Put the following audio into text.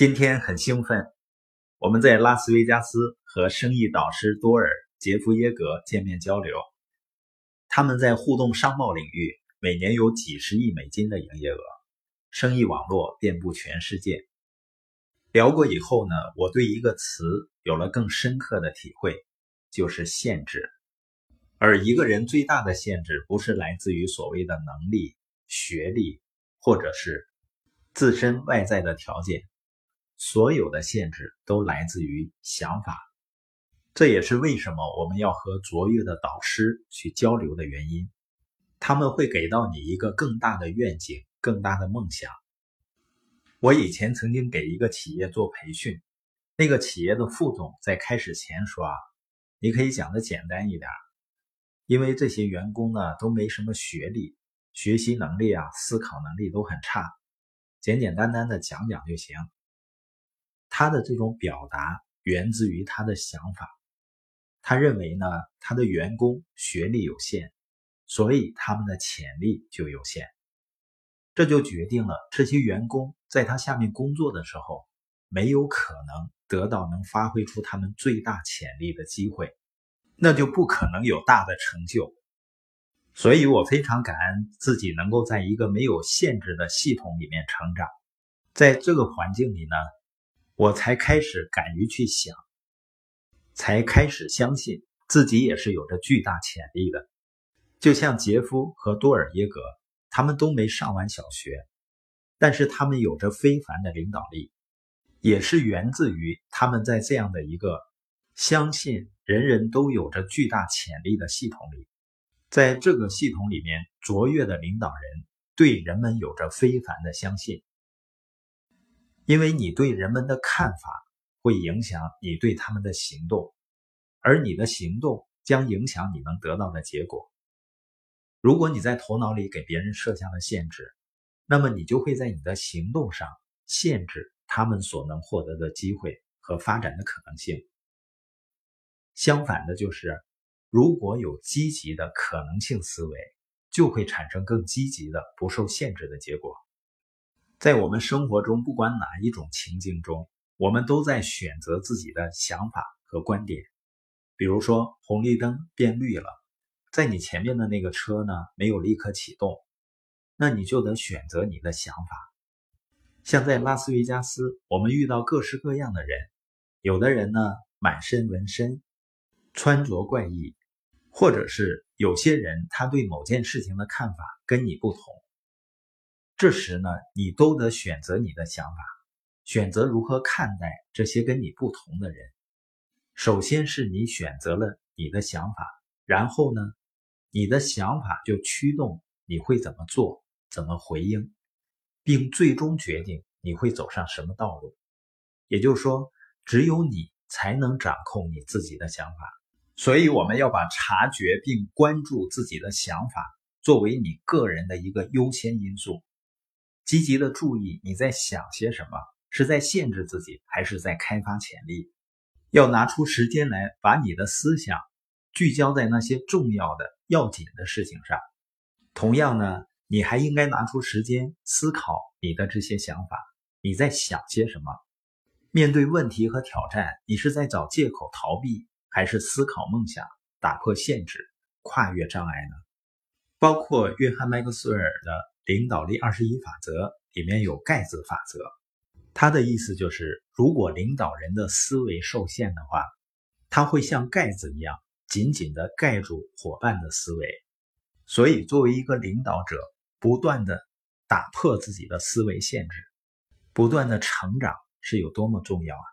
今天很兴奋，我们在拉斯维加斯和生意导师多尔·杰夫耶格见面交流。他们在互动商贸领域每年有几十亿美金的营业额，生意网络遍布全世界。聊过以后呢，我对一个词有了更深刻的体会，就是限制。而一个人最大的限制，不是来自于所谓的能力、学历，或者是自身外在的条件。所有的限制都来自于想法，这也是为什么我们要和卓越的导师去交流的原因。他们会给到你一个更大的愿景、更大的梦想。我以前曾经给一个企业做培训，那个企业的副总在开始前说：“啊，你可以讲的简单一点，因为这些员工呢都没什么学历，学习能力啊、思考能力都很差，简简单单的讲讲就行。”他的这种表达源自于他的想法，他认为呢，他的员工学历有限，所以他们的潜力就有限，这就决定了这些员工在他下面工作的时候，没有可能得到能发挥出他们最大潜力的机会，那就不可能有大的成就。所以我非常感恩自己能够在一个没有限制的系统里面成长，在这个环境里呢。我才开始敢于去想，才开始相信自己也是有着巨大潜力的。就像杰夫和多尔耶格，他们都没上完小学，但是他们有着非凡的领导力，也是源自于他们在这样的一个相信人人都有着巨大潜力的系统里，在这个系统里面，卓越的领导人对人们有着非凡的相信。因为你对人们的看法会影响你对他们的行动，而你的行动将影响你能得到的结果。如果你在头脑里给别人设下了限制，那么你就会在你的行动上限制他们所能获得的机会和发展的可能性。相反的，就是如果有积极的可能性思维，就会产生更积极的不受限制的结果。在我们生活中，不管哪一种情境中，我们都在选择自己的想法和观点。比如说，红绿灯变绿了，在你前面的那个车呢没有立刻启动，那你就得选择你的想法。像在拉斯维加斯，我们遇到各式各样的人，有的人呢满身纹身，穿着怪异，或者是有些人他对某件事情的看法跟你不同。这时呢，你都得选择你的想法，选择如何看待这些跟你不同的人。首先是你选择了你的想法，然后呢，你的想法就驱动你会怎么做、怎么回应，并最终决定你会走上什么道路。也就是说，只有你才能掌控你自己的想法。所以，我们要把察觉并关注自己的想法作为你个人的一个优先因素。积极的注意你在想些什么，是在限制自己，还是在开发潜力？要拿出时间来，把你的思想聚焦在那些重要的、要紧的事情上。同样呢，你还应该拿出时间思考你的这些想法。你在想些什么？面对问题和挑战，你是在找借口逃避，还是思考梦想、打破限制、跨越障碍呢？包括约翰·麦克斯韦尔的。领导力二十一法则里面有盖子法则，他的意思就是，如果领导人的思维受限的话，他会像盖子一样紧紧的盖住伙伴的思维。所以，作为一个领导者，不断的打破自己的思维限制，不断的成长是有多么重要啊！